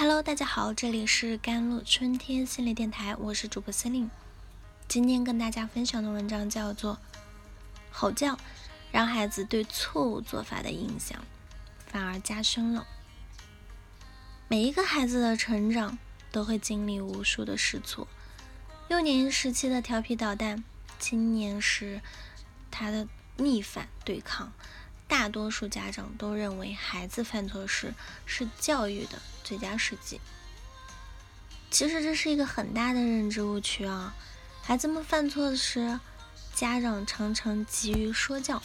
Hello，大家好，这里是甘露春天系列电台，我是主播司令。今天跟大家分享的文章叫做《吼叫让孩子对错误做法的印象反而加深了》。每一个孩子的成长都会经历无数的试错，幼年时期的调皮捣蛋，青年时他的逆反对抗。大多数家长都认为孩子犯错时是教育的最佳时机，其实这是一个很大的认知误区啊！孩子们犯错时，家长常常急于说教，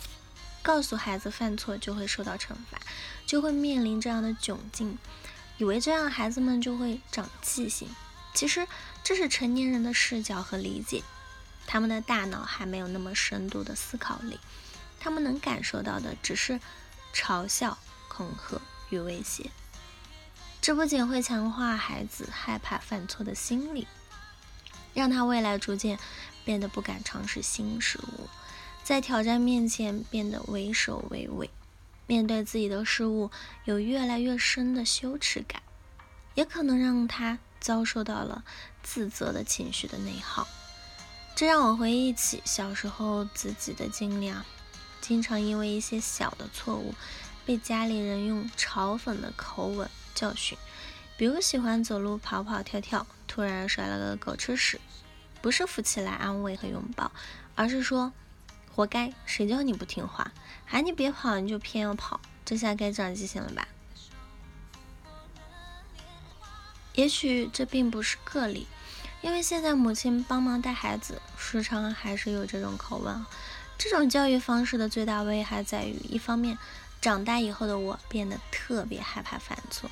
告诉孩子犯错就会受到惩罚，就会面临这样的窘境，以为这样孩子们就会长记性。其实这是成年人的视角和理解，他们的大脑还没有那么深度的思考力。他们能感受到的只是嘲笑、恐吓与威胁，这不仅会强化孩子害怕犯错的心理，让他未来逐渐变得不敢尝试新事物，在挑战面前变得畏首畏尾，面对自己的失误有越来越深的羞耻感，也可能让他遭受到了自责的情绪的内耗。这让我回忆起小时候自己的经历啊。经常因为一些小的错误，被家里人用嘲讽的口吻教训。比如喜欢走路跑跑跳跳，突然摔了个狗吃屎，不是扶起来安慰和拥抱，而是说活该，谁叫你不听话，喊你别跑你就偏要跑，这下该长记性了吧？也许这并不是个例，因为现在母亲帮忙带孩子，时常还是有这种口吻。这种教育方式的最大危害在于，一方面，长大以后的我变得特别害怕犯错，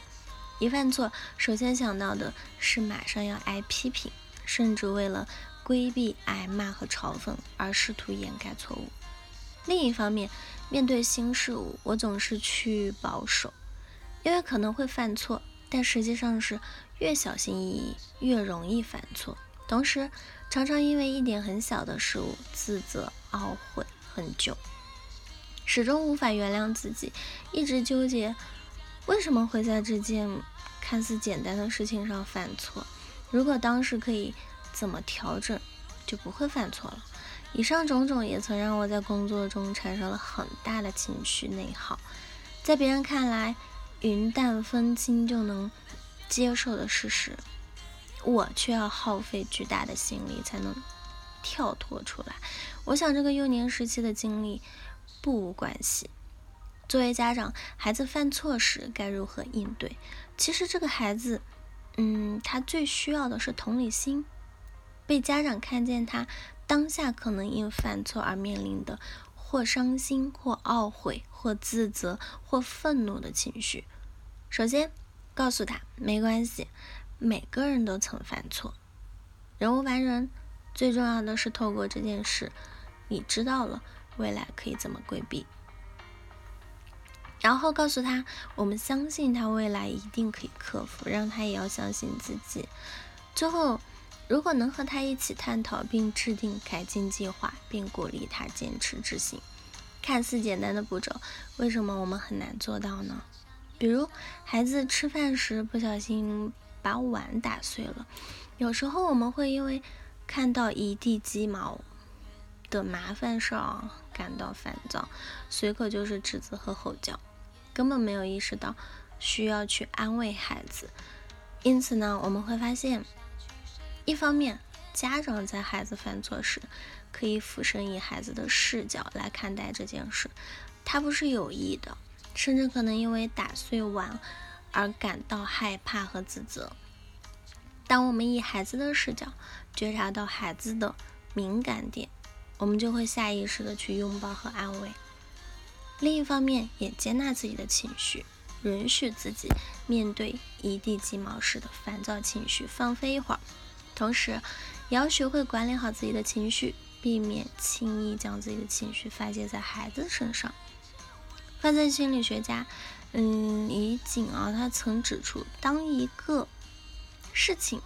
一犯错，首先想到的是马上要挨批评，甚至为了规避挨骂和嘲讽而试图掩盖错误；另一方面，面对新事物，我总是趋于保守，因为可能会犯错，但实际上是越小心翼翼越容易犯错。同时，常常因为一点很小的失误自责懊悔很久，始终无法原谅自己，一直纠结为什么会在这件看似简单的事情上犯错。如果当时可以怎么调整，就不会犯错了。以上种种也曾让我在工作中产生了很大的情绪内耗，在别人看来云淡风轻就能接受的事实。我却要耗费巨大的心力才能跳脱出来。我想，这个幼年时期的经历不无关系。作为家长，孩子犯错时该如何应对？其实，这个孩子，嗯，他最需要的是同理心，被家长看见他当下可能因犯错而面临的或伤心、或懊悔、或自责、或愤怒的情绪。首先，告诉他没关系。每个人都曾犯错，人无完人。最重要的是，透过这件事，你知道了未来可以怎么规避。然后告诉他，我们相信他未来一定可以克服，让他也要相信自己。最后，如果能和他一起探讨并制定改进计划，并鼓励他坚持执行，看似简单的步骤，为什么我们很难做到呢？比如，孩子吃饭时不小心。把碗打碎了，有时候我们会因为看到一地鸡毛的麻烦事儿感到烦躁，随口就是指责和吼叫，根本没有意识到需要去安慰孩子。因此呢，我们会发现，一方面家长在孩子犯错时，可以俯身以孩子的视角来看待这件事，他不是有意的，甚至可能因为打碎碗。而感到害怕和自责。当我们以孩子的视角觉察到孩子的敏感点，我们就会下意识的去拥抱和安慰。另一方面，也接纳自己的情绪，允许自己面对一地鸡毛式的烦躁情绪，放飞一会儿。同时，也要学会管理好自己的情绪，避免轻易将自己的情绪发泄在孩子身上。犯罪心理学家。嗯，李锦啊，他曾指出，当一个事情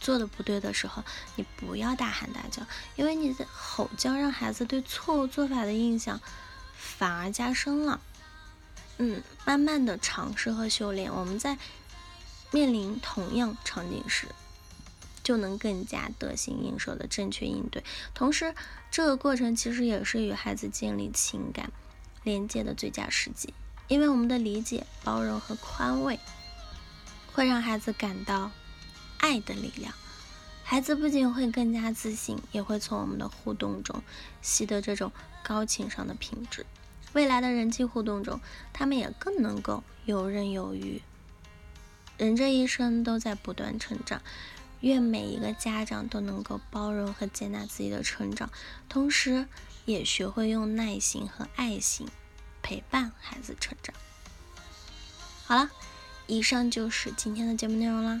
做的不对的时候，你不要大喊大叫，因为你的吼叫让孩子对错误做法的印象反而加深了。嗯，慢慢的尝试和修炼，我们在面临同样场景时，就能更加得心应手的正确应对。同时，这个过程其实也是与孩子建立情感连接的最佳时机，因为我们的理解、包容和宽慰，会让孩子感到爱的力量。孩子不仅会更加自信，也会从我们的互动中习得这种高情商的品质。未来的人际互动中，他们也更能够游刃有余。人这一生都在不断成长，愿每一个家长都能够包容和接纳自己的成长，同时也学会用耐心和爱心陪伴孩子成长。好了，以上就是今天的节目内容啦。